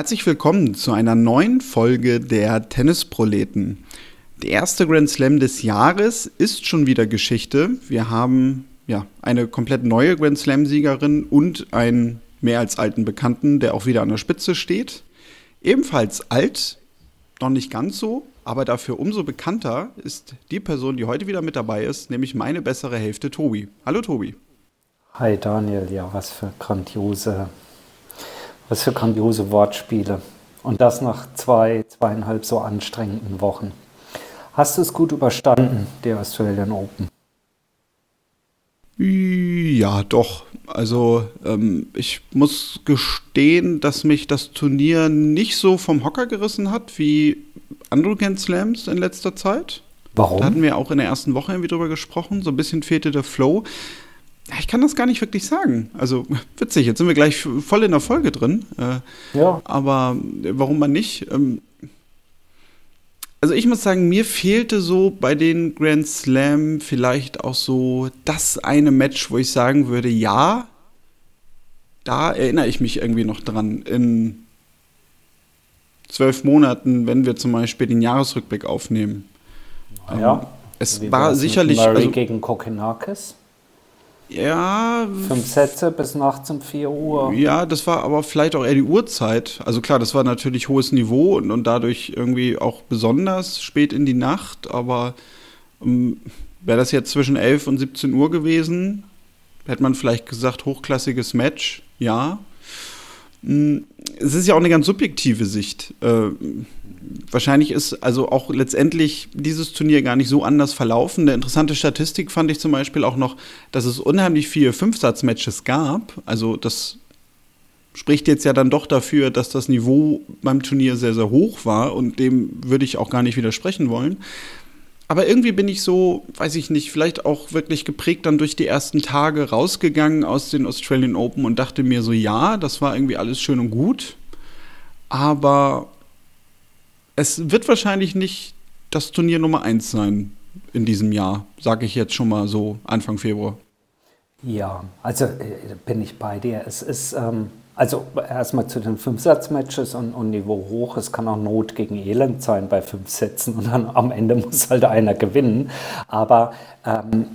Herzlich willkommen zu einer neuen Folge der Tennisproleten. Der erste Grand Slam des Jahres ist schon wieder Geschichte. Wir haben ja eine komplett neue Grand Slam-Siegerin und einen mehr als alten Bekannten, der auch wieder an der Spitze steht. Ebenfalls alt, noch nicht ganz so, aber dafür umso bekannter ist die Person, die heute wieder mit dabei ist, nämlich meine bessere Hälfte, Tobi. Hallo Tobi. Hi Daniel, ja, was für grandiose was für grandiose Wortspiele. Und das nach zwei, zweieinhalb so anstrengenden Wochen. Hast du es gut überstanden, die Australian Open? Ja, doch. Also ähm, ich muss gestehen, dass mich das Turnier nicht so vom Hocker gerissen hat wie andere Grand Slams in letzter Zeit. Warum? Da hatten wir auch in der ersten Woche irgendwie drüber gesprochen. So ein bisschen fehlte der Flow. Ich kann das gar nicht wirklich sagen. Also witzig, jetzt sind wir gleich voll in der Folge drin. Äh, ja. Aber warum man nicht? Ähm, also ich muss sagen, mir fehlte so bei den Grand Slam vielleicht auch so das eine Match, wo ich sagen würde, ja, da erinnere ich mich irgendwie noch dran. In zwölf Monaten, wenn wir zum Beispiel den Jahresrückblick aufnehmen. Ja. Ähm, es war sicherlich. Murray also, gegen Kokenakis? Ja. Fünf Sätze bis nachts um 4 Uhr. Ja, das war aber vielleicht auch eher die Uhrzeit. Also klar, das war natürlich hohes Niveau und, und dadurch irgendwie auch besonders spät in die Nacht, aber ähm, wäre das jetzt zwischen 11 und 17 Uhr gewesen, hätte man vielleicht gesagt, hochklassiges Match, ja. Hm, es ist ja auch eine ganz subjektive Sicht. Äh, wahrscheinlich ist also auch letztendlich dieses Turnier gar nicht so anders verlaufen. Eine interessante Statistik fand ich zum Beispiel auch noch, dass es unheimlich viele Fünfsatzmatches gab. Also das spricht jetzt ja dann doch dafür, dass das Niveau beim Turnier sehr, sehr hoch war und dem würde ich auch gar nicht widersprechen wollen. Aber irgendwie bin ich so, weiß ich nicht, vielleicht auch wirklich geprägt dann durch die ersten Tage rausgegangen aus den Australian Open und dachte mir so, ja, das war irgendwie alles schön und gut. Aber es wird wahrscheinlich nicht das Turnier Nummer 1 sein in diesem Jahr, sage ich jetzt schon mal so Anfang Februar. Ja, also äh, bin ich bei dir. Es ist, ähm, also erstmal zu den Fünfsatzmatches und, und Niveau hoch. Es kann auch Not gegen Elend sein bei fünf Sätzen und dann am Ende muss halt einer gewinnen. Aber ähm,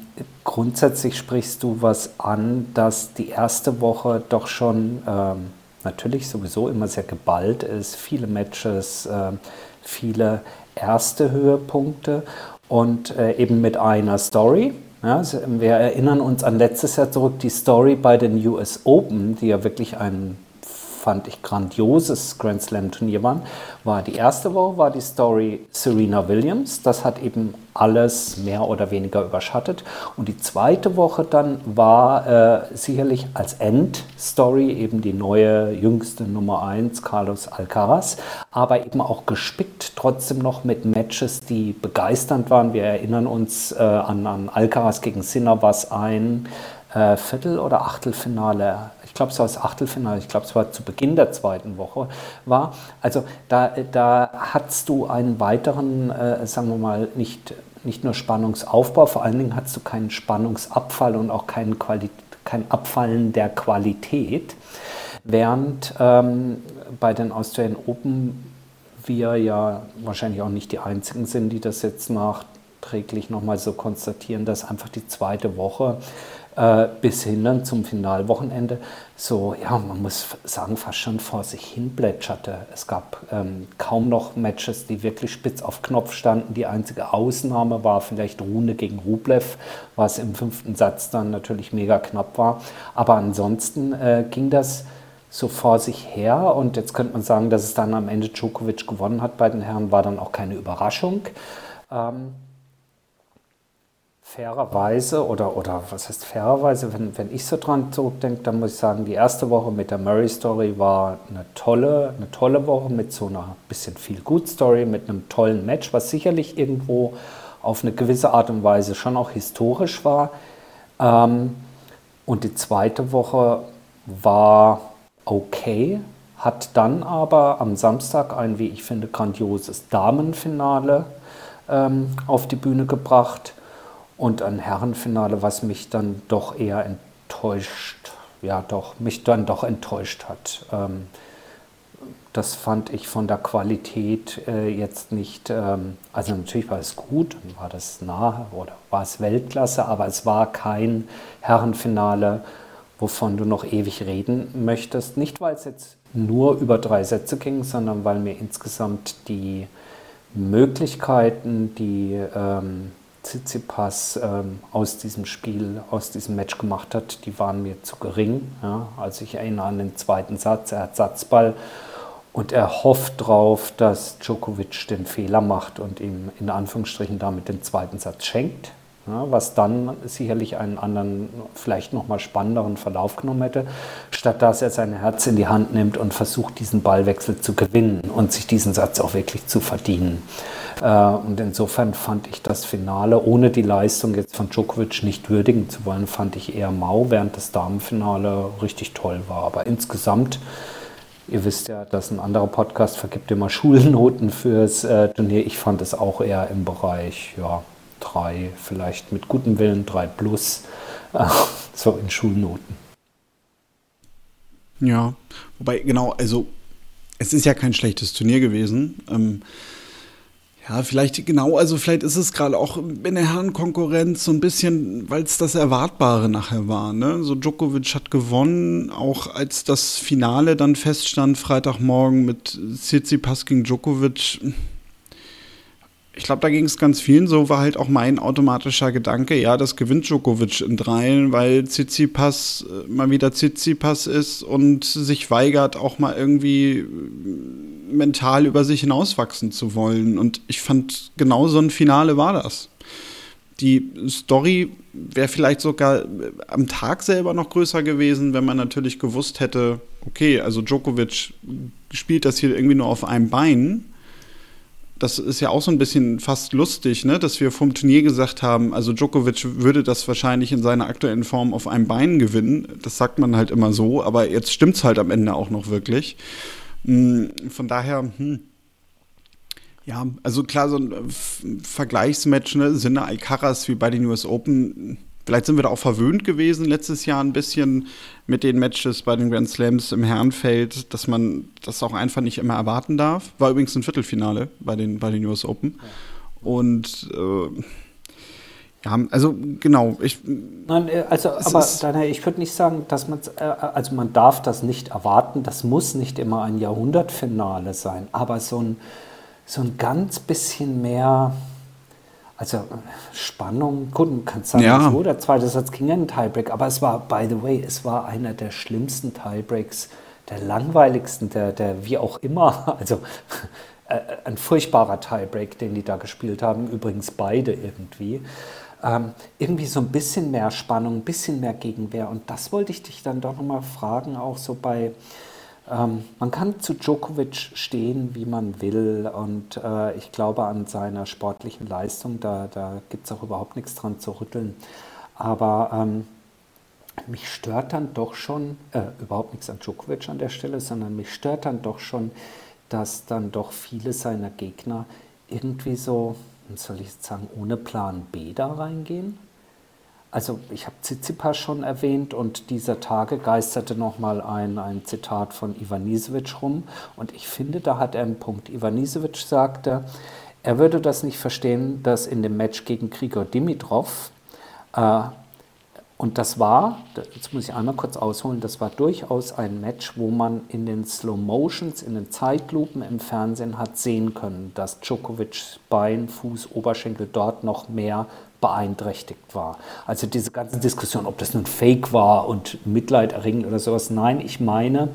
grundsätzlich sprichst du was an, dass die erste Woche doch schon ähm, natürlich sowieso immer sehr geballt ist. Viele Matches, äh, viele erste Höhepunkte und äh, eben mit einer Story. Ja, wir erinnern uns an letztes Jahr zurück, die Story bei den US Open, die ja wirklich ein fand ich, grandioses Grand Slam-Turnier waren, war die erste Woche, war die Story Serena Williams. Das hat eben alles mehr oder weniger überschattet. Und die zweite Woche dann war äh, sicherlich als Endstory eben die neue, jüngste Nummer 1, Carlos Alcaraz, aber eben auch gespickt trotzdem noch mit Matches, die begeisternd waren. Wir erinnern uns äh, an, an Alcaraz gegen Sinner, was ein äh, Viertel- oder Achtelfinale glaube, es war das Achtelfinale, ich glaube, es war zu Beginn der zweiten Woche, war. Also da, da hattest du einen weiteren, äh, sagen wir mal, nicht, nicht nur Spannungsaufbau, vor allen Dingen hattest du keinen Spannungsabfall und auch kein, Quali kein Abfallen der Qualität. Während ähm, bei den Australian Open wir ja wahrscheinlich auch nicht die Einzigen sind, die das jetzt nachträglich nochmal so konstatieren, dass einfach die zweite Woche äh, bis hin zum Finalwochenende so, ja, man muss sagen, fast schon vor sich hin plätscherte. Es gab ähm, kaum noch Matches, die wirklich spitz auf Knopf standen. Die einzige Ausnahme war vielleicht Rune gegen Rublev, was im fünften Satz dann natürlich mega knapp war. Aber ansonsten äh, ging das so vor sich her. Und jetzt könnte man sagen, dass es dann am Ende Djokovic gewonnen hat bei den Herren, war dann auch keine Überraschung. Ähm, fairerweise oder, oder was heißt fairerweise, wenn, wenn ich so dran zurückdenke, dann muss ich sagen, die erste Woche mit der Murray Story war eine tolle, eine tolle Woche mit so einer bisschen viel gut Story, mit einem tollen Match, was sicherlich irgendwo auf eine gewisse Art und Weise schon auch historisch war. Ähm, und die zweite Woche war okay, hat dann aber am Samstag ein, wie ich finde, grandioses Damenfinale ähm, auf die Bühne gebracht und ein Herrenfinale, was mich dann doch eher enttäuscht, ja doch, mich dann doch enttäuscht hat. Ähm, Das fand ich von der Qualität äh, jetzt nicht, ähm, also natürlich war es gut war das nah oder war es Weltklasse, aber es war kein Herrenfinale, wovon du noch ewig reden möchtest. Nicht, weil es jetzt nur über drei Sätze ging, sondern weil mir insgesamt die Möglichkeiten, die ähm, Tsitsipas ähm, aus diesem Spiel, aus diesem Match gemacht hat, die waren mir zu gering. Ja. Also ich erinnere an den zweiten Satz, er hat Satzball und er hofft darauf, dass Djokovic den Fehler macht und ihm in Anführungsstrichen damit den zweiten Satz schenkt. Ja, was dann sicherlich einen anderen, vielleicht nochmal spannenderen Verlauf genommen hätte, statt dass er sein Herz in die Hand nimmt und versucht, diesen Ballwechsel zu gewinnen und sich diesen Satz auch wirklich zu verdienen. Äh, und insofern fand ich das Finale, ohne die Leistung jetzt von Djokovic nicht würdigen zu wollen, fand ich eher mau, während das Damenfinale richtig toll war. Aber insgesamt Ihr wisst ja, dass ein anderer Podcast vergibt immer Schulnoten fürs äh, Turnier. Ich fand es auch eher im Bereich ja, drei, vielleicht mit gutem Willen drei plus, äh, so in Schulnoten. Ja, wobei genau, also es ist ja kein schlechtes Turnier gewesen. Ähm, ja, vielleicht genau, also vielleicht ist es gerade auch in der Herrenkonkurrenz so ein bisschen, weil es das Erwartbare nachher war. Ne? So Djokovic hat gewonnen, auch als das Finale dann feststand, Freitagmorgen mit Tsitsipas gegen Djokovic. Ich glaube, da ging es ganz vielen so, war halt auch mein automatischer Gedanke, ja, das gewinnt Djokovic in dreien, weil Tsitsipas äh, mal wieder Tsitsipas ist und sich weigert, auch mal irgendwie mental über sich hinauswachsen zu wollen. Und ich fand, genau so ein Finale war das. Die Story wäre vielleicht sogar äh, am Tag selber noch größer gewesen, wenn man natürlich gewusst hätte, okay, also Djokovic spielt das hier irgendwie nur auf einem Bein. Das ist ja auch so ein bisschen fast lustig, ne? dass wir vom Turnier gesagt haben, also Djokovic würde das wahrscheinlich in seiner aktuellen Form auf einem Bein gewinnen. Das sagt man halt immer so, aber jetzt stimmt es halt am Ende auch noch wirklich. Hm, von daher, hm. ja, also klar, so ein Vergleichsmatch, ne, Sinne Alcaraz wie bei den US Open. Vielleicht sind wir da auch verwöhnt gewesen letztes Jahr ein bisschen mit den Matches bei den Grand Slams im Herrenfeld, dass man das auch einfach nicht immer erwarten darf. War übrigens ein Viertelfinale bei den, bei den US Open. Und äh, ja, also genau. Ich, Nein, äh, also, aber Daniel, ich würde nicht sagen, dass man, äh, also man darf das nicht erwarten. Das muss nicht immer ein Jahrhundertfinale sein, aber so ein, so ein ganz bisschen mehr, also Spannung. Gut, man kann sagen, ja. so, der zweite Satz ging ein Tiebreak, aber es war, by the way, es war einer der schlimmsten Tiebreaks, der langweiligsten, der, der wie auch immer, also äh, ein furchtbarer Tiebreak, den die da gespielt haben, übrigens beide irgendwie ähm, irgendwie so ein bisschen mehr Spannung, ein bisschen mehr Gegenwehr. Und das wollte ich dich dann doch nochmal fragen, auch so bei, ähm, man kann zu Djokovic stehen, wie man will. Und äh, ich glaube an seiner sportlichen Leistung, da, da gibt es auch überhaupt nichts dran zu rütteln. Aber ähm, mich stört dann doch schon, äh, überhaupt nichts an Djokovic an der Stelle, sondern mich stört dann doch schon, dass dann doch viele seiner Gegner irgendwie so, soll ich jetzt sagen, ohne Plan B da reingehen? Also ich habe Tsitsipas schon erwähnt und dieser Tage geisterte nochmal ein, ein Zitat von Ivanisevic rum und ich finde, da hat er einen Punkt. Ivanisevic sagte, er würde das nicht verstehen, dass in dem Match gegen Grigor Dimitrov äh, und das war, jetzt muss ich einmal kurz ausholen, das war durchaus ein Match, wo man in den Slow Motions, in den Zeitlupen im Fernsehen hat sehen können, dass Djokovics Bein, Fuß, Oberschenkel dort noch mehr beeinträchtigt war. Also diese ganze Diskussion, ob das nun Fake war und Mitleid erregend oder sowas. Nein, ich meine,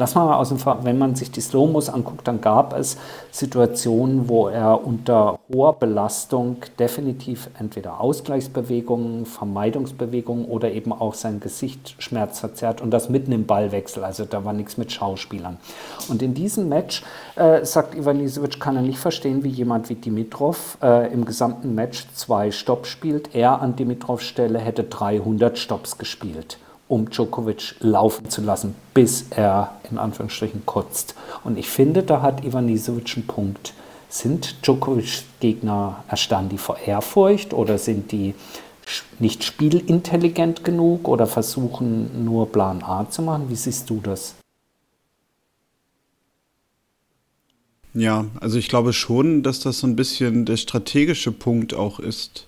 Lass mal aus dem, wenn man sich die Slow-Mos anguckt, dann gab es Situationen, wo er unter hoher Belastung definitiv entweder Ausgleichsbewegungen, Vermeidungsbewegungen oder eben auch sein Gesicht schmerzverzerrt und das mitten im Ballwechsel. Also da war nichts mit Schauspielern. Und in diesem Match, äh, sagt Ivan kann er nicht verstehen, wie jemand wie Dimitrov äh, im gesamten Match zwei Stops spielt. Er an Dimitrovs Stelle hätte 300 Stops gespielt um Djokovic laufen zu lassen, bis er in Anführungsstrichen kotzt. Und ich finde, da hat Ivanisevic einen Punkt. Sind Djokovic-Gegner erstarren die vor Ehrfurcht oder sind die nicht spielintelligent genug oder versuchen nur Plan A zu machen? Wie siehst du das? Ja, also ich glaube schon, dass das so ein bisschen der strategische Punkt auch ist.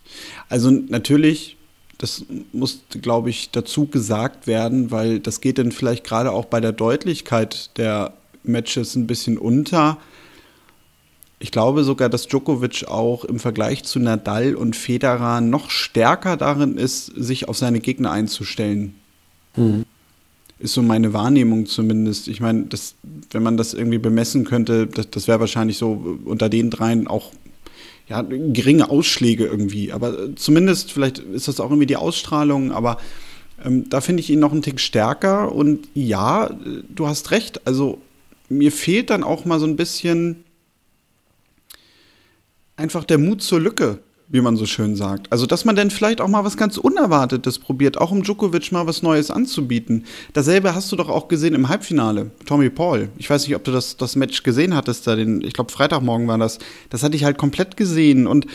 Also natürlich, das muss, glaube ich, dazu gesagt werden, weil das geht dann vielleicht gerade auch bei der Deutlichkeit der Matches ein bisschen unter. Ich glaube sogar, dass Djokovic auch im Vergleich zu Nadal und Federer noch stärker darin ist, sich auf seine Gegner einzustellen. Mhm. Ist so meine Wahrnehmung zumindest. Ich meine, das, wenn man das irgendwie bemessen könnte, das, das wäre wahrscheinlich so unter den dreien auch ja, geringe Ausschläge irgendwie. Aber zumindest, vielleicht ist das auch irgendwie die Ausstrahlung, aber ähm, da finde ich ihn noch einen Tick stärker. Und ja, du hast recht. Also mir fehlt dann auch mal so ein bisschen einfach der Mut zur Lücke, wie man so schön sagt. Also, dass man dann vielleicht auch mal was ganz Unerwartetes probiert, auch um Djokovic mal was Neues anzubieten. Dasselbe hast du doch auch gesehen im Halbfinale, Tommy Paul. Ich weiß nicht, ob du das, das Match gesehen hattest, da den, ich glaube, Freitagmorgen war das. Das hatte ich halt komplett gesehen. Und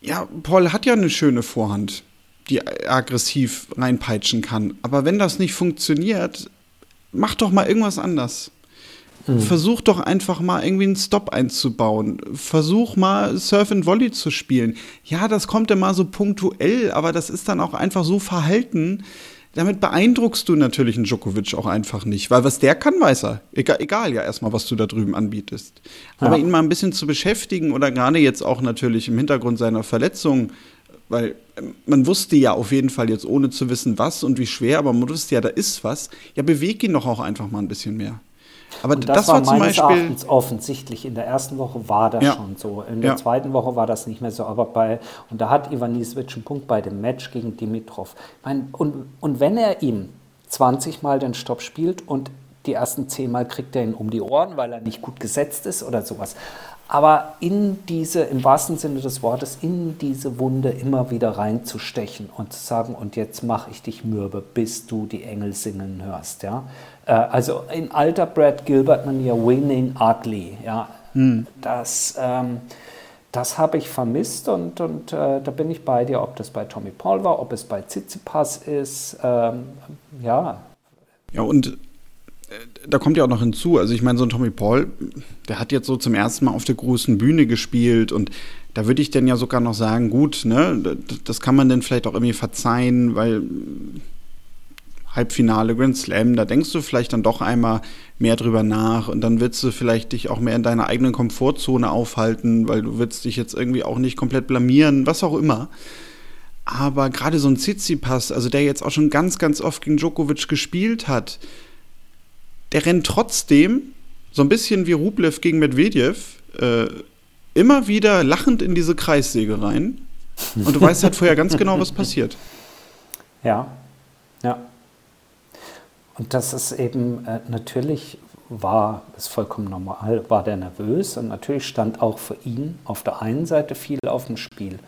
ja, Paul hat ja eine schöne Vorhand, die aggressiv reinpeitschen kann. Aber wenn das nicht funktioniert, mach doch mal irgendwas anders. Mhm. Versuch doch einfach mal irgendwie einen Stop einzubauen. Versuch mal Surf and Volley zu spielen. Ja, das kommt immer so punktuell, aber das ist dann auch einfach so verhalten. Damit beeindruckst du natürlich einen Djokovic auch einfach nicht, weil was der kann, weiß er. Egal, egal ja erstmal, was du da drüben anbietest. Ja. Aber ihn mal ein bisschen zu beschäftigen oder gerade jetzt auch natürlich im Hintergrund seiner Verletzung, weil ähm, man wusste ja auf jeden Fall jetzt ohne zu wissen, was und wie schwer, aber man wusste ja, da ist was. Ja, beweg ihn doch auch einfach mal ein bisschen mehr. Aber und das, das war, war zum meines Beispiel Erachtens offensichtlich. In der ersten Woche war das ja. schon so. In der ja. zweiten Woche war das nicht mehr so. Aber bei, und da hat Ivan Nisvic einen Punkt bei dem Match gegen Dimitrov. Mein, und, und wenn er ihm 20 Mal den Stopp spielt und die ersten 10 Mal kriegt er ihn um die Ohren, weil er nicht gut gesetzt ist oder sowas. Aber in diese, im wahrsten Sinne des Wortes, in diese Wunde immer wieder reinzustechen und zu sagen, und jetzt mache ich dich mürbe, bis du die Engel singen hörst. Ja? Äh, also in alter Brad Gilbert-Manier, winning ugly. Ja? Hm. Das, ähm, das habe ich vermisst und, und äh, da bin ich bei dir, ob das bei Tommy Paul war, ob es bei Tsitsipas ist. Ähm, ja. Ja, und äh, da kommt ja auch noch hinzu, also ich meine, so ein Tommy Paul, der hat jetzt so zum ersten Mal auf der großen Bühne gespielt und da würde ich dann ja sogar noch sagen, gut, ne, das kann man dann vielleicht auch irgendwie verzeihen, weil Halbfinale, Grand Slam, da denkst du vielleicht dann doch einmal mehr drüber nach und dann willst du vielleicht dich auch mehr in deiner eigenen Komfortzone aufhalten, weil du willst dich jetzt irgendwie auch nicht komplett blamieren, was auch immer. Aber gerade so ein Tsitsipas, also der jetzt auch schon ganz, ganz oft gegen Djokovic gespielt hat, der rennt trotzdem, so ein bisschen wie Rublev gegen Medvedev, äh, immer wieder lachend in diese Kreissäge rein. Und du weißt halt vorher ganz genau, was passiert. Ja, ja. Und das ist eben äh, natürlich war, ist vollkommen normal, war der nervös und natürlich stand auch für ihn auf der einen Seite viel auf dem Spiel.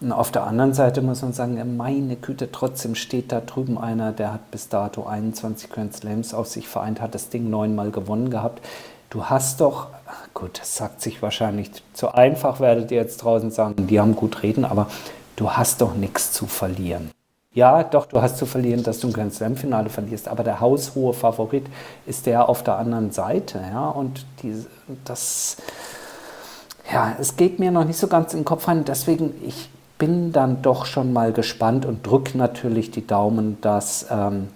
Und auf der anderen Seite muss man sagen, meine Güte, trotzdem steht da drüben einer, der hat bis dato 21 Grand Slams auf sich vereint, hat das Ding neunmal gewonnen gehabt. Du hast doch, gut, das sagt sich wahrscheinlich zu einfach, werdet ihr jetzt draußen sagen, die haben gut reden, aber du hast doch nichts zu verlieren. Ja, doch, du hast zu verlieren, dass du ein Grand Slam-Finale verlierst, aber der haushohe Favorit ist der auf der anderen Seite. Ja? Und die, das, ja, es geht mir noch nicht so ganz in den Kopf rein. Deswegen, ich bin dann doch schon mal gespannt und drücke natürlich die Daumen, dass ähm,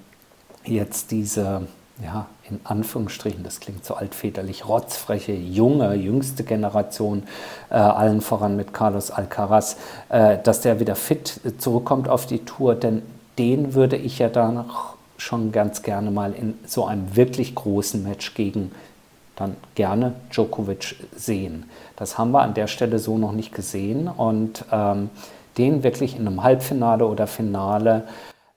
jetzt diese ja, in Anführungsstrichen, das klingt so altväterlich, rotzfreche, junge, jüngste Generation, äh, allen voran mit Carlos Alcaraz, äh, dass der wieder fit zurückkommt auf die Tour, denn den würde ich ja dann schon ganz gerne mal in so einem wirklich großen Match gegen dann gerne Djokovic sehen. Das haben wir an der Stelle so noch nicht gesehen und ähm, den wirklich in einem Halbfinale oder Finale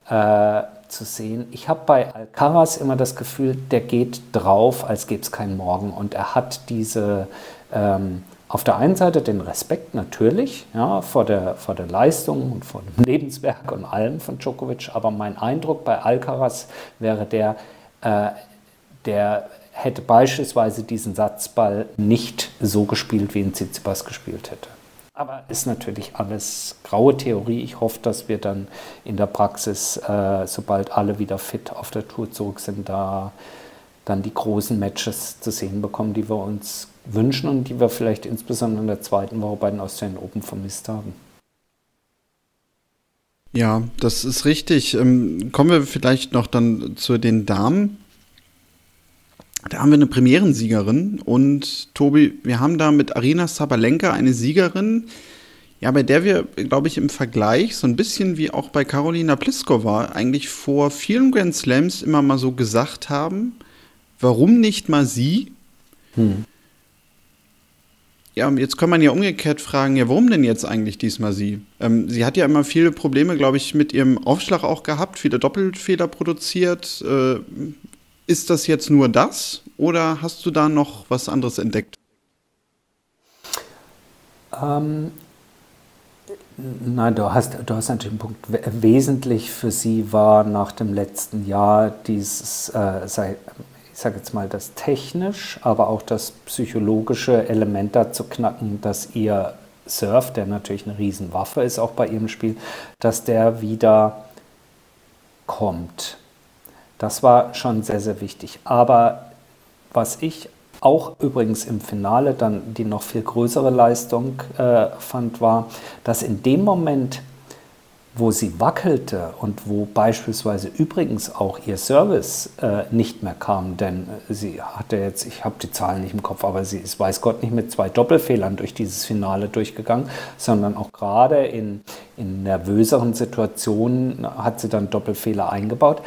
äh, zu sehen. Ich habe bei Alcaraz immer das Gefühl, der geht drauf, als gäbe es keinen Morgen. Und er hat diese, ähm, auf der einen Seite den Respekt natürlich ja, vor, der, vor der Leistung und vor dem Lebenswerk und allem von Djokovic. Aber mein Eindruck bei Alcaraz wäre der, äh, der hätte beispielsweise diesen Satzball nicht so gespielt, wie ihn Tsitsipas gespielt hätte. Aber ist natürlich alles graue Theorie. Ich hoffe, dass wir dann in der Praxis, äh, sobald alle wieder fit auf der Tour zurück sind, da dann die großen Matches zu sehen bekommen, die wir uns wünschen und die wir vielleicht insbesondere in der zweiten Woche bei den Australian Open vermisst haben. Ja, das ist richtig. Ähm, kommen wir vielleicht noch dann zu den Damen. Da haben wir eine Premierensiegerin und Tobi, wir haben da mit Arina Sabalenka eine Siegerin, ja, bei der wir, glaube ich, im Vergleich so ein bisschen wie auch bei Carolina Pliskova eigentlich vor vielen Grand Slams immer mal so gesagt haben, warum nicht mal sie? Hm. Ja, jetzt kann man ja umgekehrt fragen, ja, warum denn jetzt eigentlich diesmal sie? Ähm, sie hat ja immer viele Probleme, glaube ich, mit ihrem Aufschlag auch gehabt, viele Doppelfehler produziert. Äh, ist das jetzt nur das oder hast du da noch was anderes entdeckt? Ähm, nein, du hast, du hast natürlich einen Punkt. Wesentlich für sie war nach dem letzten Jahr dieses, äh, sei, ich sage jetzt mal, das technisch, aber auch das psychologische Element da zu knacken, dass ihr Surf, der natürlich eine Riesenwaffe ist, auch bei ihrem Spiel, dass der wieder kommt. Das war schon sehr, sehr wichtig. Aber was ich auch übrigens im Finale dann die noch viel größere Leistung äh, fand, war, dass in dem Moment, wo sie wackelte und wo beispielsweise übrigens auch ihr Service äh, nicht mehr kam, denn sie hatte jetzt, ich habe die Zahlen nicht im Kopf, aber sie ist, weiß Gott, nicht mit zwei Doppelfehlern durch dieses Finale durchgegangen, sondern auch gerade in, in nervöseren Situationen hat sie dann Doppelfehler eingebaut.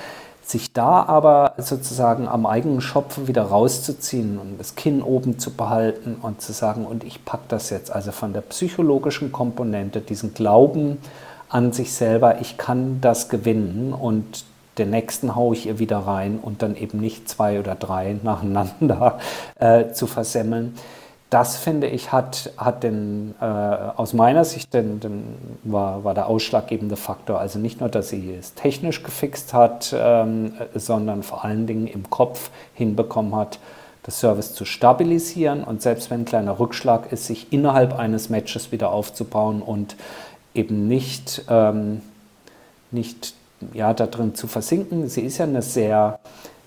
Sich da aber sozusagen am eigenen Schopf wieder rauszuziehen und das Kinn oben zu behalten und zu sagen, und ich packe das jetzt, also von der psychologischen Komponente, diesen Glauben, an sich selber, ich kann das gewinnen und den nächsten haue ich ihr wieder rein und dann eben nicht zwei oder drei nacheinander äh, zu versemmeln. Das finde ich hat, hat den, äh, aus meiner Sicht den, den war, war der ausschlaggebende Faktor. Also nicht nur, dass sie es technisch gefixt hat, ähm, sondern vor allen Dingen im Kopf hinbekommen hat, das Service zu stabilisieren und selbst wenn ein kleiner Rückschlag ist, sich innerhalb eines Matches wieder aufzubauen und eben nicht, ähm, nicht ja, da zu versinken. Sie ist ja eine sehr,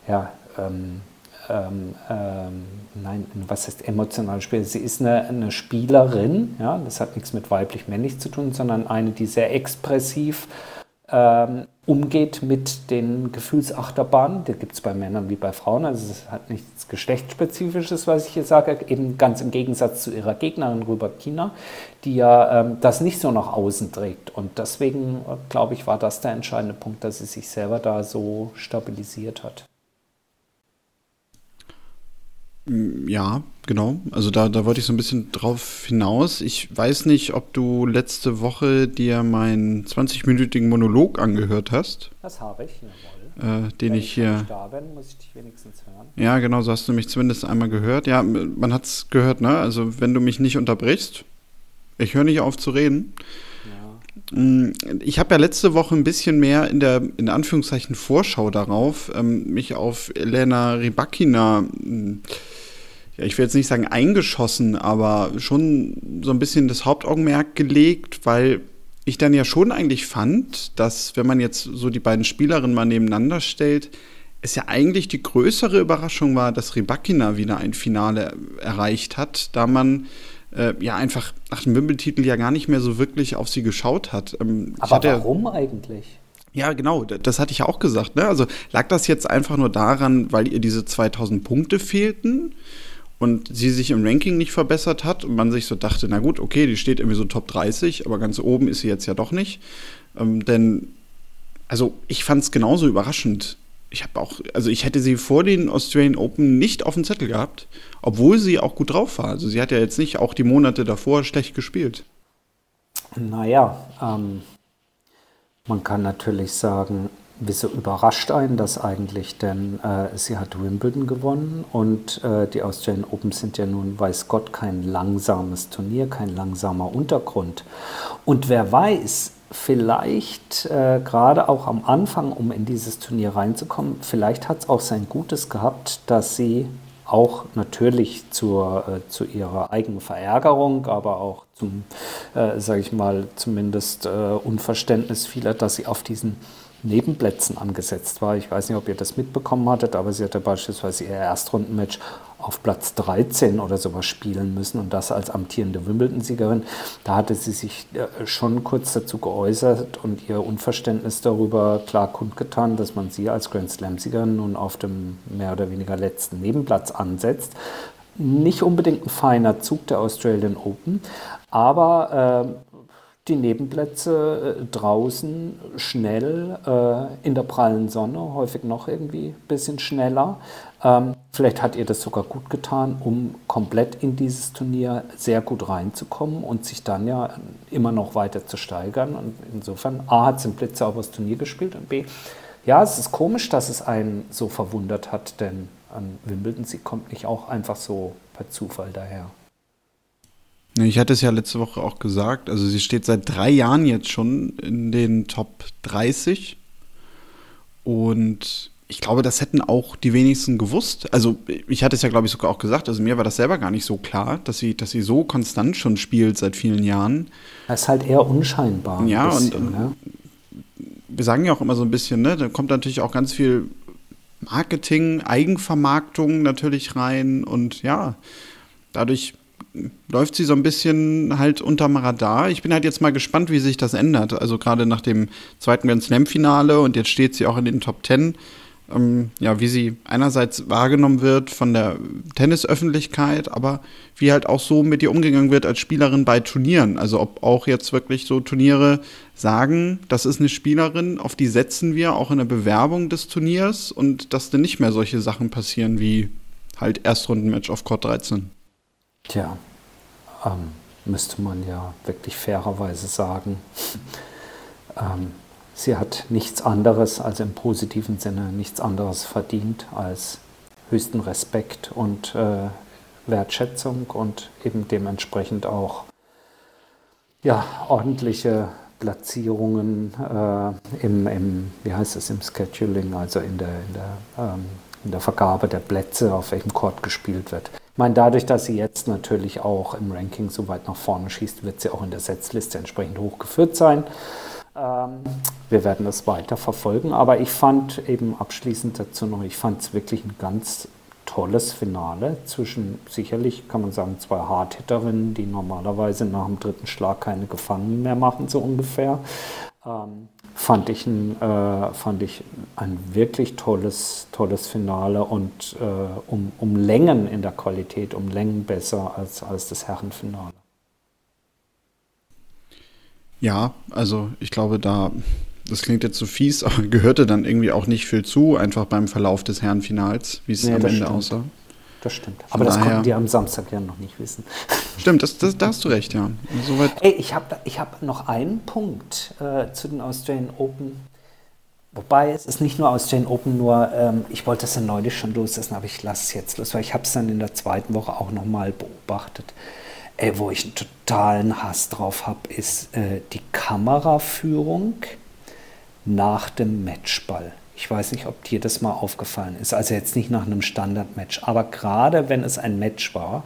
ja, ähm, ähm, ähm nein, was heißt emotionale Spielerin? Sie ist eine, eine Spielerin, ja, das hat nichts mit weiblich-männlich zu tun, sondern eine, die sehr expressiv ähm, umgeht mit den Gefühlsachterbahnen. Die gibt es bei Männern wie bei Frauen. Also es hat nichts Geschlechtsspezifisches, was ich hier sage. Eben ganz im Gegensatz zu ihrer Gegnerin Rüber China, die ja ähm, das nicht so nach außen trägt. Und deswegen, äh, glaube ich, war das der entscheidende Punkt, dass sie sich selber da so stabilisiert hat. Mm, ja, genau. Also da, da wollte ich so ein bisschen drauf hinaus. Ich weiß nicht, ob du letzte Woche dir meinen 20-minütigen Monolog angehört hast. Das habe ich, jawohl. Äh, den Wenn ich hier. Da bin, muss ich dich wenigstens hören. Ja, genau, so hast du mich zumindest einmal gehört. Ja, man hat es gehört, ne? Also wenn du mich nicht unterbrichst, ich höre nicht auf zu reden. Mm, ich habe ja letzte Woche ein bisschen mehr in der, in Anführungszeichen, Vorschau darauf, ähm, mich auf Elena Rybakina äh, ja, ich will jetzt nicht sagen eingeschossen, aber schon so ein bisschen das Hauptaugenmerk gelegt, weil ich dann ja schon eigentlich fand, dass wenn man jetzt so die beiden Spielerinnen mal nebeneinander stellt, es ja eigentlich die größere Überraschung war, dass Rybakina wieder ein Finale erreicht hat, da man äh, ja einfach nach dem Wimbledon-Titel ja gar nicht mehr so wirklich auf sie geschaut hat. Ähm, Aber warum ja, eigentlich? Ja, genau, das hatte ich ja auch gesagt. Ne? Also lag das jetzt einfach nur daran, weil ihr diese 2000 Punkte fehlten? Und sie sich im Ranking nicht verbessert hat und man sich so dachte, na gut, okay, die steht irgendwie so Top 30, aber ganz oben ist sie jetzt ja doch nicht. Ähm, denn, also ich fand es genauso überraschend. Ich habe auch, also ich hätte sie vor den Australian Open nicht auf dem Zettel gehabt, obwohl sie auch gut drauf war. Also sie hat ja jetzt nicht auch die Monate davor schlecht gespielt. Naja, ähm, man kann natürlich sagen, Wieso überrascht einen das eigentlich? Denn äh, sie hat Wimbledon gewonnen und äh, die Australian Open sind ja nun, weiß Gott, kein langsames Turnier, kein langsamer Untergrund. Und wer weiß, vielleicht äh, gerade auch am Anfang, um in dieses Turnier reinzukommen, vielleicht hat es auch sein Gutes gehabt, dass sie auch natürlich zur, äh, zu ihrer eigenen Verärgerung, aber auch zum, äh, sage ich mal, zumindest äh, Unverständnis vieler, dass sie auf diesen Nebenplätzen angesetzt war. Ich weiß nicht, ob ihr das mitbekommen hattet, aber sie hatte beispielsweise ihr Erstrundenmatch auf Platz 13 oder sowas spielen müssen und das als amtierende Wimbledon-Siegerin. Da hatte sie sich äh, schon kurz dazu geäußert und ihr Unverständnis darüber klar kundgetan, dass man sie als Grand Slam-Siegerin nun auf dem mehr oder weniger letzten Nebenplatz ansetzt. Nicht unbedingt ein feiner Zug der Australian Open, aber äh, die Nebenplätze äh, draußen schnell äh, in der prallen Sonne, häufig noch irgendwie ein bisschen schneller. Ähm, vielleicht hat ihr das sogar gut getan, um komplett in dieses Turnier sehr gut reinzukommen und sich dann ja immer noch weiter zu steigern. Und insofern, A, hat sie ein blitzsauberes Turnier gespielt und B, ja, es ist komisch, dass es einen so verwundert hat, denn an Wimbledon, sie kommt nicht auch einfach so per Zufall daher. Ich hatte es ja letzte Woche auch gesagt, also sie steht seit drei Jahren jetzt schon in den Top 30 und ich glaube, das hätten auch die wenigsten gewusst. Also ich hatte es ja, glaube ich, sogar auch gesagt, also mir war das selber gar nicht so klar, dass sie, dass sie so konstant schon spielt seit vielen Jahren. Das ist halt eher unscheinbar. Ja, bisschen, und, ne? wir sagen ja auch immer so ein bisschen, ne, da kommt natürlich auch ganz viel Marketing, Eigenvermarktung natürlich rein und ja, dadurch läuft sie so ein bisschen halt unterm Radar. Ich bin halt jetzt mal gespannt, wie sich das ändert. Also gerade nach dem zweiten Grand Slam-Finale und jetzt steht sie auch in den Top Ten. Ähm, ja, wie sie einerseits wahrgenommen wird von der Tennisöffentlichkeit, aber wie halt auch so mit ihr umgegangen wird als Spielerin bei Turnieren. Also ob auch jetzt wirklich so Turniere sagen, das ist eine Spielerin, auf die setzen wir auch in der Bewerbung des Turniers und dass dann nicht mehr solche Sachen passieren wie halt Erstrundenmatch auf Court 13. Tja, ähm, müsste man ja wirklich fairerweise sagen. ähm, sie hat nichts anderes, also im positiven Sinne nichts anderes verdient als höchsten Respekt und äh, Wertschätzung und eben dementsprechend auch ja, ordentliche Platzierungen äh, im, im, wie heißt es, im Scheduling, also in der, in der, ähm, in der Vergabe der Plätze, auf welchem Court gespielt wird. Meine, dadurch, dass sie jetzt natürlich auch im Ranking so weit nach vorne schießt, wird sie auch in der Setzliste entsprechend hochgeführt sein. Ähm, wir werden das weiter verfolgen, aber ich fand eben abschließend dazu noch, ich fand es wirklich ein ganz tolles Finale zwischen, sicherlich kann man sagen, zwei Hardhitterinnen, die normalerweise nach dem dritten Schlag keine Gefangenen mehr machen, so ungefähr. Ähm, fand ich ein, äh, fand ich ein wirklich tolles, tolles Finale und äh, um, um Längen in der Qualität, um Längen besser als, als das Herrenfinale. Ja, also ich glaube, da, das klingt jetzt so fies, aber gehörte dann irgendwie auch nicht viel zu, einfach beim Verlauf des Herrenfinals, wie es nee, am Ende stimmt. aussah. Das stimmt. Aber das konnten die am Samstag ja noch nicht wissen. Stimmt, das, das, da hast du recht, ja. Soweit. Ey, ich habe ich hab noch einen Punkt äh, zu den Australian Open. Wobei es ist nicht nur Australian Open, nur ähm, ich wollte das ja neulich schon loslassen, aber ich lasse es jetzt los, weil ich habe es dann in der zweiten Woche auch nochmal beobachtet. Ey, wo ich einen totalen Hass drauf habe, ist äh, die Kameraführung nach dem Matchball. Ich weiß nicht, ob dir das mal aufgefallen ist. Also jetzt nicht nach einem Standardmatch, aber gerade wenn es ein Match war,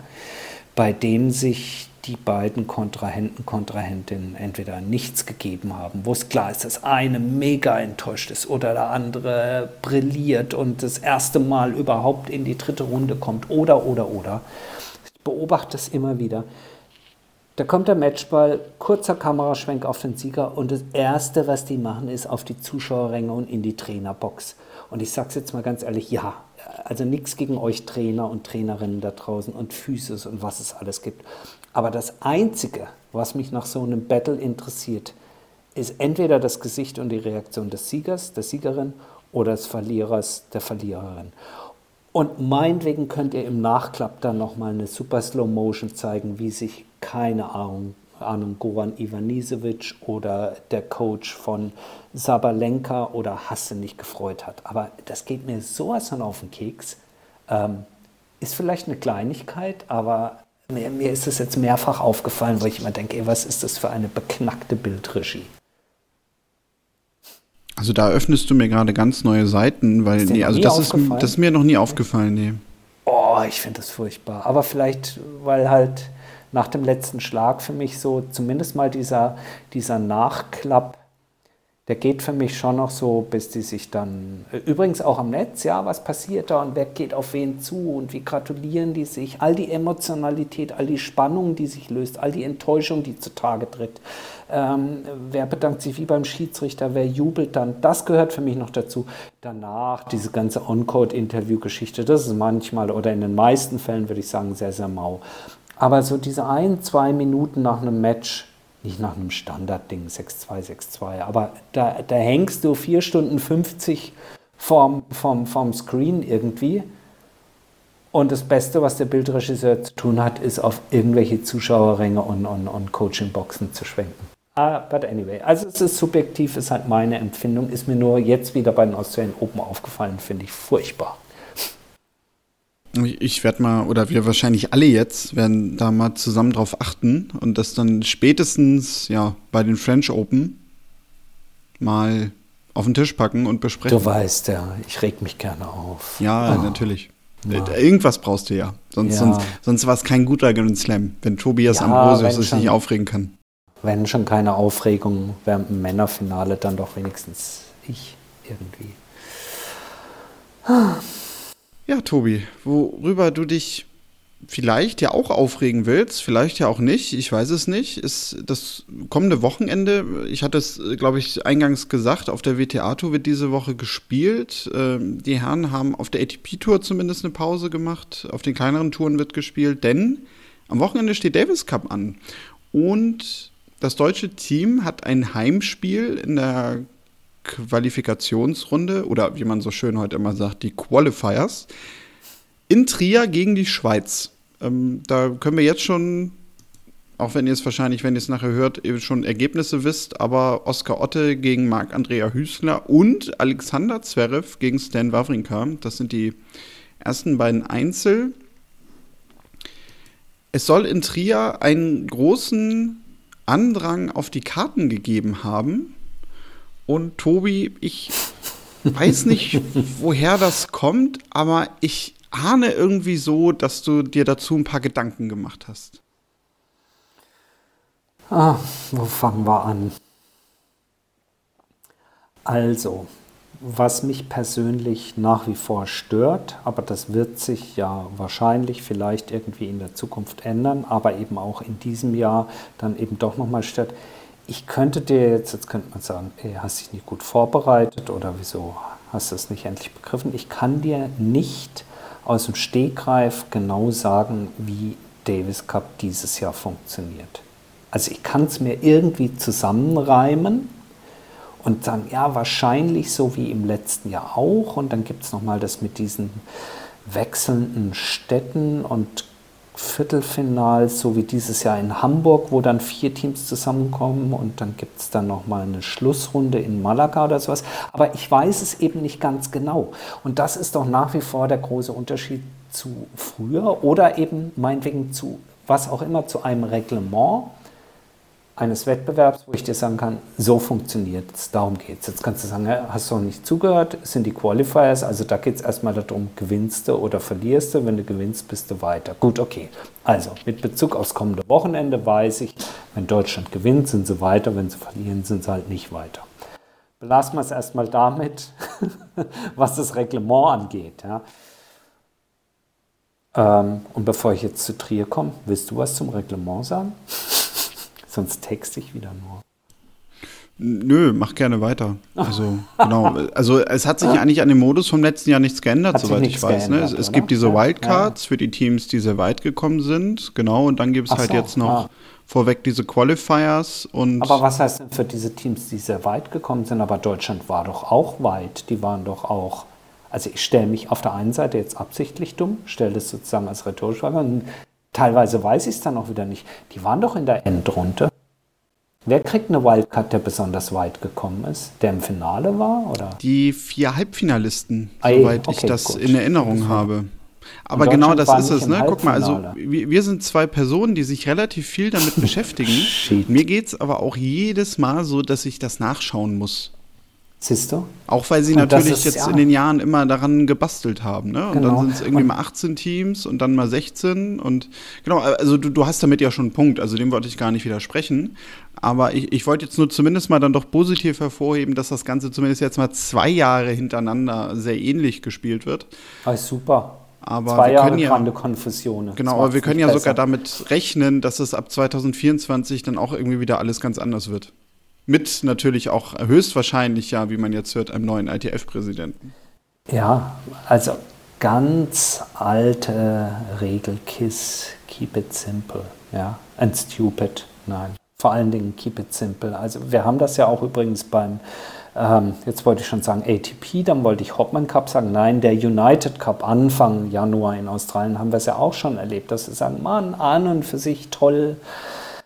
bei dem sich die beiden Kontrahenten, Kontrahentinnen entweder nichts gegeben haben, wo es klar ist, dass eine mega enttäuscht ist oder der andere brilliert und das erste Mal überhaupt in die dritte Runde kommt oder, oder, oder. Ich beobachte es immer wieder. Da kommt der Matchball, kurzer Kameraschwenk auf den Sieger und das Erste, was die machen, ist auf die Zuschauerränge und in die Trainerbox. Und ich sage es jetzt mal ganz ehrlich, ja, also nichts gegen euch Trainer und Trainerinnen da draußen und Physis und was es alles gibt. Aber das Einzige, was mich nach so einem Battle interessiert, ist entweder das Gesicht und die Reaktion des Siegers, der Siegerin oder des Verlierers, der Verliererin. Und meinetwegen könnt ihr im Nachklapp dann nochmal eine super Slow Motion zeigen, wie sich keine Ahnung, Ahnung Goran Ivanisevic oder der Coach von Sabalenka oder Hasse nicht gefreut hat. Aber das geht mir sowas von auf den Keks. Ähm, ist vielleicht eine Kleinigkeit, aber mir, mir ist es jetzt mehrfach aufgefallen, weil ich immer denke, ey, was ist das für eine beknackte Bildregie? Also da öffnest du mir gerade ganz neue Seiten, weil nee, also das ist, das ist mir noch nie aufgefallen, nee. Oh, ich finde das furchtbar. Aber vielleicht, weil halt nach dem letzten Schlag für mich so zumindest mal dieser, dieser Nachklapp, der geht für mich schon noch so, bis die sich dann, übrigens auch am Netz, ja, was passiert da und wer geht auf wen zu und wie gratulieren die sich, all die Emotionalität, all die Spannung, die sich löst, all die Enttäuschung, die zutage tritt. Ähm, wer bedankt sich wie beim Schiedsrichter, wer jubelt dann, das gehört für mich noch dazu. Danach diese ganze On-Code-Interview-Geschichte, das ist manchmal oder in den meisten Fällen würde ich sagen sehr, sehr mau. Aber so diese ein, zwei Minuten nach einem Match, nicht nach einem Standardding 6-2, 6-2, aber da, da hängst du 4 Stunden 50 vorm, vorm, vorm Screen irgendwie. Und das Beste, was der Bildregisseur zu tun hat, ist auf irgendwelche Zuschauerränge und, und, und Coachingboxen zu schwenken. Ah, but anyway, also es ist subjektiv, ist halt meine Empfindung, ist mir nur jetzt wieder bei den Australian Open aufgefallen, finde ich furchtbar. Ich werde mal, oder wir wahrscheinlich alle jetzt, werden da mal zusammen drauf achten und das dann spätestens ja bei den French Open mal auf den Tisch packen und besprechen. Du weißt ja, ich reg mich gerne auf. Ja, oh. natürlich. Ja. Irgendwas brauchst du ja. Sonst, ja. sonst, sonst war es kein guter Grand Slam, wenn Tobias ja, Ambrosius sich nicht aufregen kann. Wenn schon keine Aufregung während dem Männerfinale, dann doch wenigstens ich irgendwie. Ja, Tobi, worüber du dich vielleicht ja auch aufregen willst, vielleicht ja auch nicht, ich weiß es nicht, ist das kommende Wochenende, ich hatte es, glaube ich, eingangs gesagt, auf der WTA-Tour wird diese Woche gespielt. Ähm, die Herren haben auf der ATP-Tour zumindest eine Pause gemacht, auf den kleineren Touren wird gespielt, denn am Wochenende steht Davis Cup an. Und das deutsche Team hat ein Heimspiel in der Qualifikationsrunde oder wie man so schön heute immer sagt, die Qualifiers in Trier gegen die Schweiz. Ähm, da können wir jetzt schon, auch wenn ihr es wahrscheinlich, wenn ihr es nachher hört, schon Ergebnisse wisst, aber Oskar Otte gegen Marc-Andrea Hüßler und Alexander Zverev gegen Stan Wawrinka. Das sind die ersten beiden Einzel. Es soll in Trier einen großen Andrang auf die Karten gegeben haben. Und Tobi, ich weiß nicht, woher das kommt, aber ich ahne irgendwie so, dass du dir dazu ein paar Gedanken gemacht hast. Ah, wo fangen wir an? Also, was mich persönlich nach wie vor stört, aber das wird sich ja wahrscheinlich vielleicht irgendwie in der Zukunft ändern, aber eben auch in diesem Jahr dann eben doch nochmal stört, ich könnte dir jetzt, jetzt könnte man sagen, ey, hast dich nicht gut vorbereitet oder wieso hast du es nicht endlich begriffen? Ich kann dir nicht aus dem Stegreif genau sagen, wie Davis Cup dieses Jahr funktioniert. Also ich kann es mir irgendwie zusammenreimen und sagen, ja, wahrscheinlich so wie im letzten Jahr auch. Und dann gibt es nochmal das mit diesen wechselnden Städten und Viertelfinals, so wie dieses Jahr in Hamburg, wo dann vier Teams zusammenkommen und dann gibt es dann nochmal eine Schlussrunde in Malaga oder sowas. Aber ich weiß es eben nicht ganz genau. Und das ist doch nach wie vor der große Unterschied zu früher oder eben meinetwegen zu was auch immer, zu einem Reglement eines Wettbewerbs, wo ich dir sagen kann, so funktioniert es, darum geht es. Jetzt kannst du sagen, hast du noch nicht zugehört, sind die Qualifiers, also da geht es erstmal darum, gewinnst du oder verlierst du, wenn du gewinnst, bist du weiter. Gut, okay. Also mit Bezug aufs kommende Wochenende weiß ich, wenn Deutschland gewinnt, sind sie weiter, wenn sie verlieren, sind sie halt nicht weiter. Belassen wir es erstmal damit, was das Reglement angeht. Ja. Ähm, und bevor ich jetzt zu Trier komme, willst du was zum Reglement sagen? Sonst texte ich wieder nur. Nö, mach gerne weiter. Also, genau. Also, es hat sich eigentlich an dem Modus vom letzten Jahr nichts geändert, hat soweit ich weiß. Ne? Es, es gibt diese Wildcards ja. für die Teams, die sehr weit gekommen sind. Genau. Und dann gibt es halt so, jetzt noch ah. vorweg diese Qualifiers. Und Aber was heißt denn für diese Teams, die sehr weit gekommen sind? Aber Deutschland war doch auch weit. Die waren doch auch. Also, ich stelle mich auf der einen Seite jetzt absichtlich dumm, stelle das sozusagen als rhetorisch Frage. Teilweise weiß ich es dann auch wieder nicht. Die waren doch in der Endrunde. Wer kriegt eine Wildcard, der besonders weit gekommen ist? Der im Finale war? Oder? Die vier Halbfinalisten, Ei, soweit okay, ich das gut. in Erinnerung das habe. Aber genau das ist es, ne? Guck mal, also wir, sind zwei Personen, die sich relativ viel damit beschäftigen. Mir geht es aber auch jedes Mal so, dass ich das nachschauen muss. Siehst du? Auch weil sie und natürlich ist, jetzt ja. in den Jahren immer daran gebastelt haben. Ne? Und genau. dann sind es irgendwie und mal 18 Teams und dann mal 16. Und genau, also du, du hast damit ja schon einen Punkt, also dem wollte ich gar nicht widersprechen. Aber ich, ich wollte jetzt nur zumindest mal dann doch positiv hervorheben, dass das Ganze zumindest jetzt mal zwei Jahre hintereinander sehr ähnlich gespielt wird. Ah, super. Aber Zwei Jahre ja, Konfusionen. Genau, aber wir können ja besser. sogar damit rechnen, dass es ab 2024 dann auch irgendwie wieder alles ganz anders wird. Mit natürlich auch höchstwahrscheinlich ja, wie man jetzt hört, einem neuen ITF-Präsidenten. Ja, also ganz alte Regel KISS, keep it simple, ja, and stupid, nein. Vor allen Dingen keep it simple. Also wir haben das ja auch übrigens beim, ähm, jetzt wollte ich schon sagen ATP, dann wollte ich Hopman Cup sagen, nein, der United Cup Anfang Januar in Australien haben wir es ja auch schon erlebt, dass sie sagen, Mann, an und für sich toll,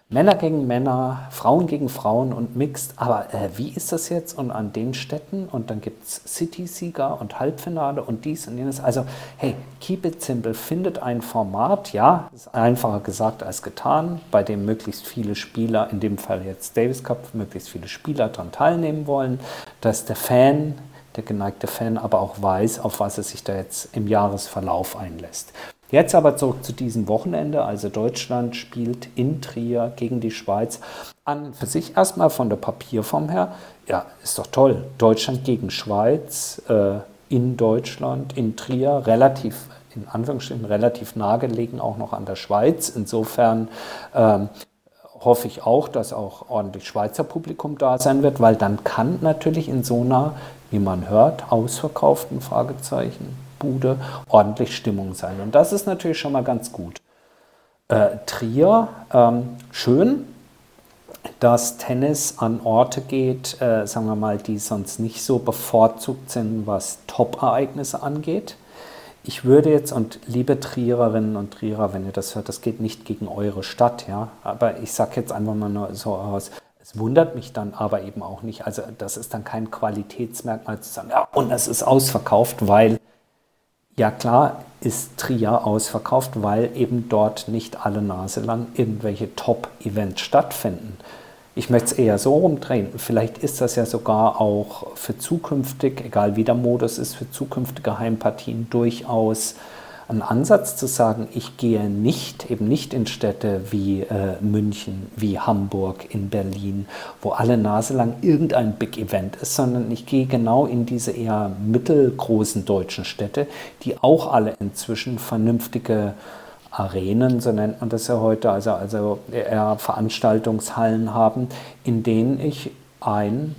Männer gegen Männer, Frauen gegen Frauen und Mixed. Aber äh, wie ist das jetzt? Und an den Städten und dann gibt es City-Sieger und Halbfinale und dies und jenes. Also, hey, keep it simple. Findet ein Format, ja, ist einfacher gesagt als getan, bei dem möglichst viele Spieler, in dem Fall jetzt Davis Cup, möglichst viele Spieler daran teilnehmen wollen, dass der Fan der geneigte Fan aber auch weiß, auf was er sich da jetzt im Jahresverlauf einlässt. Jetzt aber zurück zu diesem Wochenende. Also Deutschland spielt in Trier gegen die Schweiz. An für sich erstmal von der Papierform her, ja, ist doch toll. Deutschland gegen Schweiz äh, in Deutschland, in Trier, relativ, in Anführungsstrichen, relativ nahegelegen auch noch an der Schweiz. Insofern ähm, hoffe ich auch, dass auch ordentlich Schweizer Publikum da sein wird, weil dann kann natürlich in so einer, wie man hört, ausverkauften Fragezeichen Bude ordentlich Stimmung sein. Und das ist natürlich schon mal ganz gut. Äh, Trier, ähm, schön, dass Tennis an Orte geht, äh, sagen wir mal, die sonst nicht so bevorzugt sind, was Top-Ereignisse angeht. Ich würde jetzt, und liebe Triererinnen und Trierer, wenn ihr das hört, das geht nicht gegen eure Stadt, ja, aber ich sage jetzt einfach mal nur so aus, es wundert mich dann aber eben auch nicht. Also das ist dann kein Qualitätsmerkmal zu sagen, ja, und es ist ausverkauft, weil ja klar ist Trier ausverkauft, weil eben dort nicht alle Nase lang irgendwelche Top-Events stattfinden. Ich möchte es eher so rumdrehen. Vielleicht ist das ja sogar auch für zukünftig, egal wie der Modus ist, für zukünftige Heimpartien durchaus ein Ansatz zu sagen, ich gehe nicht, eben nicht in Städte wie äh, München, wie Hamburg, in Berlin, wo alle Nase lang irgendein Big Event ist, sondern ich gehe genau in diese eher mittelgroßen deutschen Städte, die auch alle inzwischen vernünftige Arenen, so nennt man das ja heute, also, also eher Veranstaltungshallen haben, in denen ich ein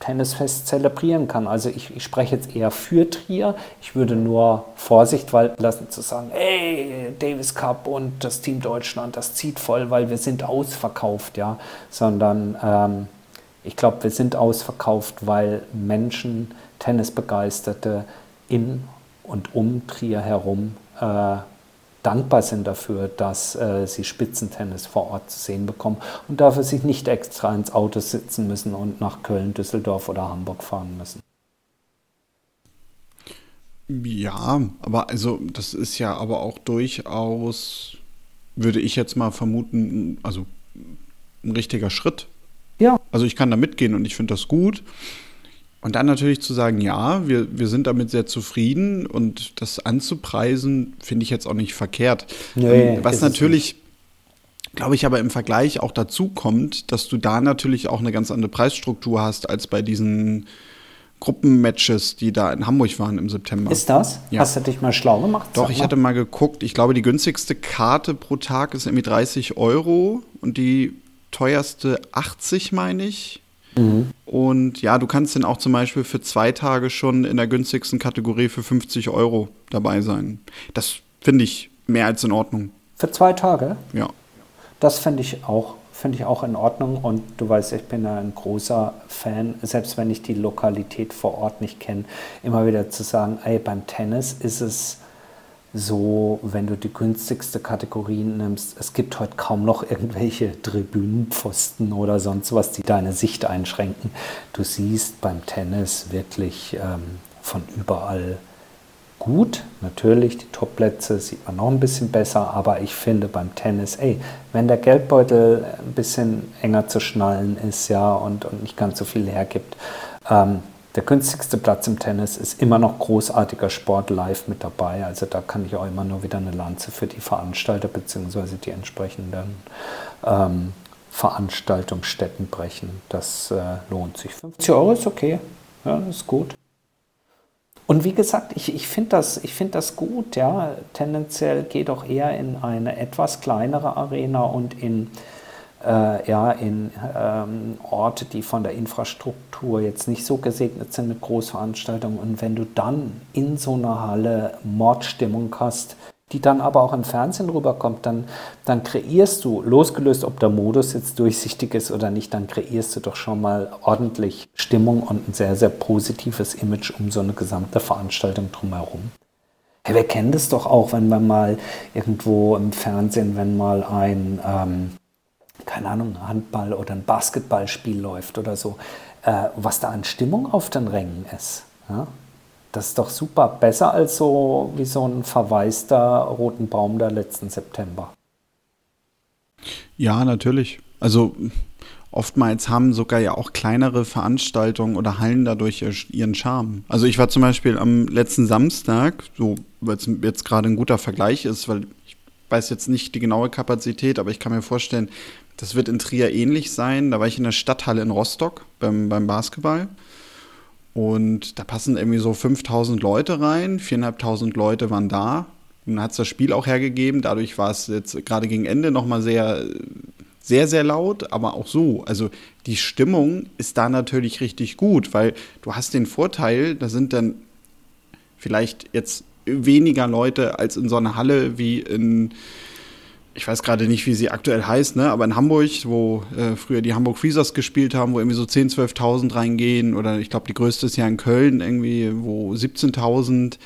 Tennisfest zelebrieren kann. Also ich, ich, spreche jetzt eher für Trier. Ich würde nur Vorsicht walten lassen zu sagen, hey, Davis Cup und das Team Deutschland, das zieht voll, weil wir sind ausverkauft, ja. Sondern ähm, ich glaube, wir sind ausverkauft, weil Menschen, Tennisbegeisterte in und um Trier herum äh, dankbar sind dafür, dass äh, sie Spitzentennis vor Ort zu sehen bekommen und dafür sich nicht extra ins Auto sitzen müssen und nach Köln, Düsseldorf oder Hamburg fahren müssen. Ja, aber also das ist ja aber auch durchaus, würde ich jetzt mal vermuten, also ein richtiger Schritt. Ja. Also ich kann da mitgehen und ich finde das gut. Und dann natürlich zu sagen, ja, wir, wir sind damit sehr zufrieden und das anzupreisen, finde ich jetzt auch nicht verkehrt. Nee, ähm, Was natürlich, glaube ich, aber im Vergleich auch dazu kommt, dass du da natürlich auch eine ganz andere Preisstruktur hast als bei diesen Gruppenmatches, die da in Hamburg waren im September. Ist das? Ja. Hast du dich mal schlau gemacht? Doch, ich hatte mal geguckt. Ich glaube, die günstigste Karte pro Tag ist irgendwie 30 Euro und die teuerste 80, meine ich. Mhm. Und ja, du kannst dann auch zum Beispiel für zwei Tage schon in der günstigsten Kategorie für 50 Euro dabei sein. Das finde ich mehr als in Ordnung. Für zwei Tage? Ja. Das finde ich auch finde ich auch in Ordnung und du weißt, ich bin ein großer Fan, selbst wenn ich die Lokalität vor Ort nicht kenne, immer wieder zu sagen, ey, beim Tennis ist es so, wenn du die günstigste Kategorie nimmst, es gibt heute kaum noch irgendwelche Tribünenpfosten oder sonst was, die deine Sicht einschränken. Du siehst beim Tennis wirklich ähm, von überall gut. Natürlich, die Topplätze sieht man noch ein bisschen besser, aber ich finde beim Tennis, ey, wenn der Geldbeutel ein bisschen enger zu schnallen ist, ja, und, und nicht ganz so viel hergibt, ähm, der günstigste Platz im Tennis ist immer noch großartiger Sport live mit dabei. Also da kann ich auch immer nur wieder eine Lanze für die Veranstalter bzw. die entsprechenden ähm, Veranstaltungsstätten brechen. Das äh, lohnt sich. 50 Euro ist okay. Ja, ist gut. Und wie gesagt, ich, ich finde das, find das gut. Ja. Tendenziell geht auch eher in eine etwas kleinere Arena und in äh, ja, in ähm, Orte, die von der Infrastruktur jetzt nicht so gesegnet sind mit Großveranstaltungen. Und wenn du dann in so einer Halle Mordstimmung hast, die dann aber auch im Fernsehen rüberkommt, dann, dann kreierst du, losgelöst, ob der Modus jetzt durchsichtig ist oder nicht, dann kreierst du doch schon mal ordentlich Stimmung und ein sehr, sehr positives Image um so eine gesamte Veranstaltung drumherum. Hey, wir kennen das doch auch, wenn man mal irgendwo im Fernsehen, wenn mal ein, ähm, keine Ahnung, Handball- oder ein Basketballspiel läuft oder so, äh, was da an Stimmung auf den Rängen ist. Ja? Das ist doch super. Besser als so wie so ein verwaister roten Baum da letzten September. Ja, natürlich. Also oftmals haben sogar ja auch kleinere Veranstaltungen oder Hallen dadurch ihren Charme. Also ich war zum Beispiel am letzten Samstag, so weil es jetzt gerade ein guter Vergleich ist, weil ich weiß jetzt nicht die genaue Kapazität, aber ich kann mir vorstellen, das wird in Trier ähnlich sein. Da war ich in der Stadthalle in Rostock beim, beim Basketball. Und da passen irgendwie so 5000 Leute rein. 4.500 Leute waren da. Und dann hat es das Spiel auch hergegeben. Dadurch war es jetzt gerade gegen Ende nochmal sehr, sehr, sehr laut. Aber auch so. Also die Stimmung ist da natürlich richtig gut, weil du hast den Vorteil, da sind dann vielleicht jetzt weniger Leute als in so einer Halle wie in ich weiß gerade nicht, wie sie aktuell heißt, ne? aber in Hamburg, wo äh, früher die Hamburg Freezers gespielt haben, wo irgendwie so 10.000, 12.000 reingehen, oder ich glaube, die größte ist ja in Köln, irgendwie, wo 17.000.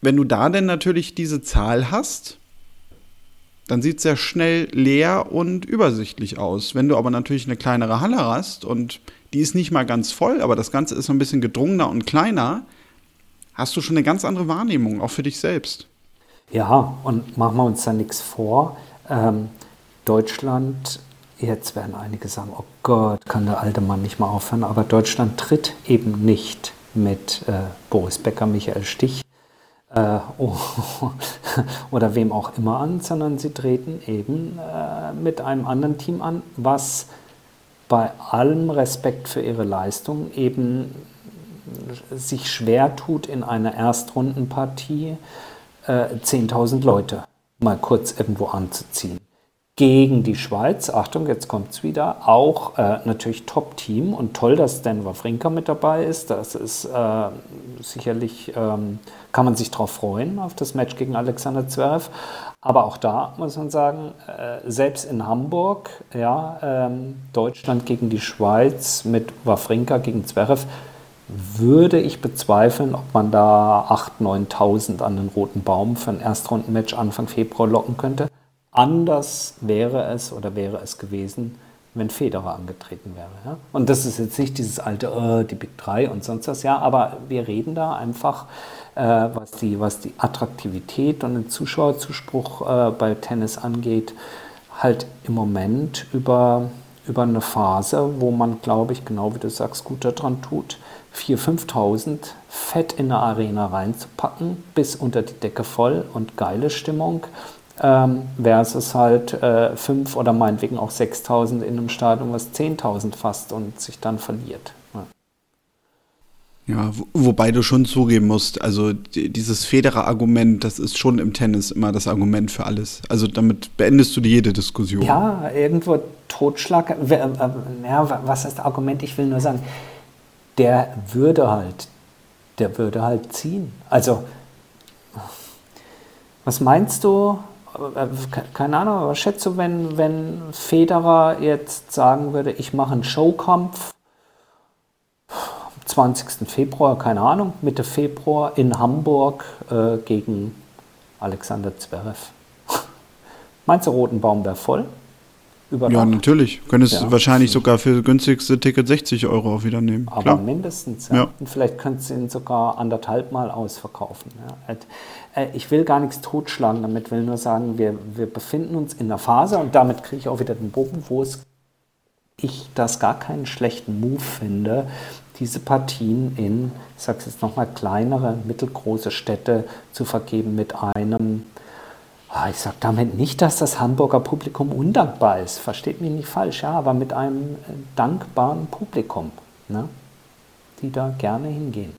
Wenn du da denn natürlich diese Zahl hast, dann sieht es sehr schnell leer und übersichtlich aus. Wenn du aber natürlich eine kleinere Halle hast und die ist nicht mal ganz voll, aber das Ganze ist so ein bisschen gedrungener und kleiner, hast du schon eine ganz andere Wahrnehmung, auch für dich selbst. Ja, und machen wir uns da nichts vor. Ähm, Deutschland, jetzt werden einige sagen, oh Gott, kann der alte Mann nicht mal aufhören, aber Deutschland tritt eben nicht mit äh, Boris Becker, Michael Stich äh, oh, oder wem auch immer an, sondern sie treten eben äh, mit einem anderen Team an, was bei allem Respekt für ihre Leistung eben sich schwer tut in einer Erstrundenpartie 10.000 äh, Leute mal kurz irgendwo anzuziehen. Gegen die Schweiz, Achtung, jetzt kommt es wieder, auch äh, natürlich Top-Team und toll, dass Dan Wawrinka mit dabei ist. Das ist äh, sicherlich, ähm, kann man sich darauf freuen, auf das Match gegen Alexander Zverev. Aber auch da muss man sagen, äh, selbst in Hamburg, ja, ähm, Deutschland gegen die Schweiz mit Wawrinka gegen Zverev, würde ich bezweifeln, ob man da 8.000, 9.000 an den roten Baum für ein Erstrundenmatch Anfang Februar locken könnte. Anders wäre es oder wäre es gewesen, wenn Federer angetreten wäre. Ja? Und das ist jetzt nicht dieses alte, äh, die Big 3 und sonst was, ja, aber wir reden da einfach, äh, was, die, was die Attraktivität und den Zuschauerzuspruch äh, bei Tennis angeht, halt im Moment über, über eine Phase, wo man, glaube ich, genau wie du sagst, gut daran tut, 4.000, 5.000 fett in eine Arena reinzupacken, bis unter die Decke voll und geile Stimmung, ähm, versus halt äh, 5 oder meinetwegen auch 6.000 in einem Stadion, was 10.000 fasst und sich dann verliert. Ja. Ja, wobei du schon zugeben musst, also dieses Federer-Argument, das ist schon im Tennis immer das Argument für alles. Also damit beendest du jede Diskussion. Ja, irgendwo Totschlag. Äh, äh, ja, was heißt Argument? Ich will nur sagen, der würde halt, der würde halt ziehen. Also, was meinst du? Keine Ahnung, was schätzt du, wenn, wenn Federer jetzt sagen würde, ich mache einen Showkampf am 20. Februar, keine Ahnung, Mitte Februar in Hamburg äh, gegen Alexander Zverev. Meinst du, Rotenbaum wäre voll? Über ja, natürlich. Könntest ja. wahrscheinlich sogar für das günstigste Ticket 60 Euro auch wieder nehmen. Aber Klar. mindestens. Ja. ja. Und vielleicht könntest du ihn sogar anderthalb Mal ausverkaufen. Ja. Äh, ich will gar nichts totschlagen, damit will nur sagen, wir, wir befinden uns in einer Phase und damit kriege ich auch wieder den Bogen, wo es ich das gar keinen schlechten Move finde, diese Partien in, ich sage es jetzt nochmal, kleinere, mittelgroße Städte zu vergeben mit einem, ich sage damit nicht, dass das Hamburger Publikum undankbar ist, versteht mich nicht falsch, ja, aber mit einem äh, dankbaren Publikum, ne, die da gerne hingehen.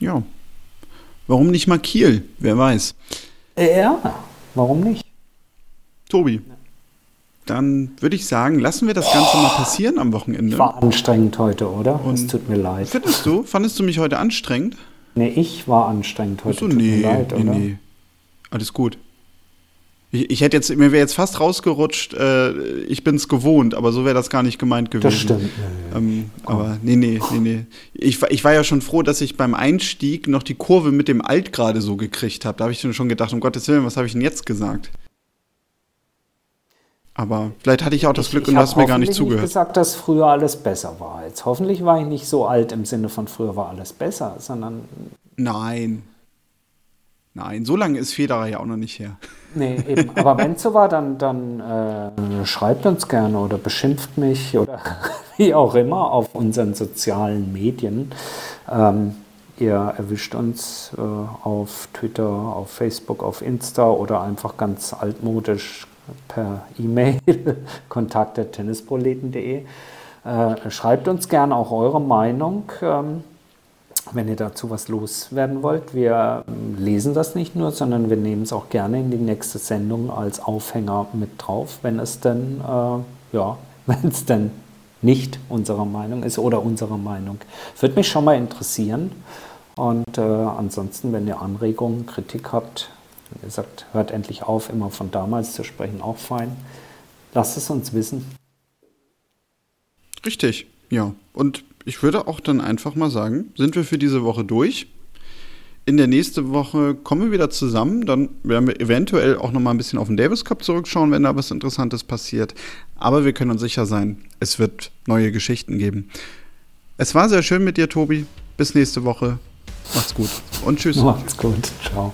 Ja. Warum nicht mal Kiel? Wer weiß. Ja, warum nicht? Tobi, dann würde ich sagen, lassen wir das Ganze mal passieren am Wochenende. War anstrengend heute, oder? Und es tut mir leid. Findest du? Fandest du mich heute anstrengend? Nee, ich war anstrengend heute. Achso, nee, mir leid, nee, oder? nee. Alles gut. Ich, ich, hätte jetzt, mir wäre jetzt fast rausgerutscht, äh, ich bin es gewohnt, aber so wäre das gar nicht gemeint gewesen. Das stimmt. Ähm, aber nee, nee, nee, nee. Ich, ich war ja schon froh, dass ich beim Einstieg noch die Kurve mit dem Alt gerade so gekriegt habe. Da habe ich schon gedacht, um Gottes Willen, was habe ich denn jetzt gesagt? Aber vielleicht hatte ich auch das ich, Glück und du hast mir gar nicht zugehört. Ich habe gesagt, dass früher alles besser war. Jetzt hoffentlich war ich nicht so alt im Sinne von früher war alles besser, sondern. Nein. Nein, so lange ist Federer ja auch noch nicht her. Nee, eben. Aber wenn es so war, dann, dann äh, schreibt uns gerne oder beschimpft mich oder wie auch immer auf unseren sozialen Medien. Ähm, ihr erwischt uns äh, auf Twitter, auf Facebook, auf Insta oder einfach ganz altmodisch per E-Mail kontakt.tennisproleten.de. Äh, schreibt uns gerne auch eure Meinung. Ähm, wenn ihr dazu was loswerden wollt. Wir ähm, lesen das nicht nur, sondern wir nehmen es auch gerne in die nächste Sendung als Aufhänger mit drauf, wenn es denn, äh, ja, wenn es denn nicht unsere Meinung ist oder unsere Meinung. Würde mich schon mal interessieren. Und äh, ansonsten, wenn ihr Anregungen, Kritik habt, ihr sagt, hört endlich auf, immer von damals zu sprechen, auch fein. Lasst es uns wissen. Richtig, ja. Und ich würde auch dann einfach mal sagen, sind wir für diese Woche durch. In der nächsten Woche kommen wir wieder zusammen. Dann werden wir eventuell auch noch mal ein bisschen auf den Davis Cup zurückschauen, wenn da was Interessantes passiert. Aber wir können uns sicher sein, es wird neue Geschichten geben. Es war sehr schön mit dir, Tobi. Bis nächste Woche. Macht's gut und tschüss. Macht's gut. Ciao.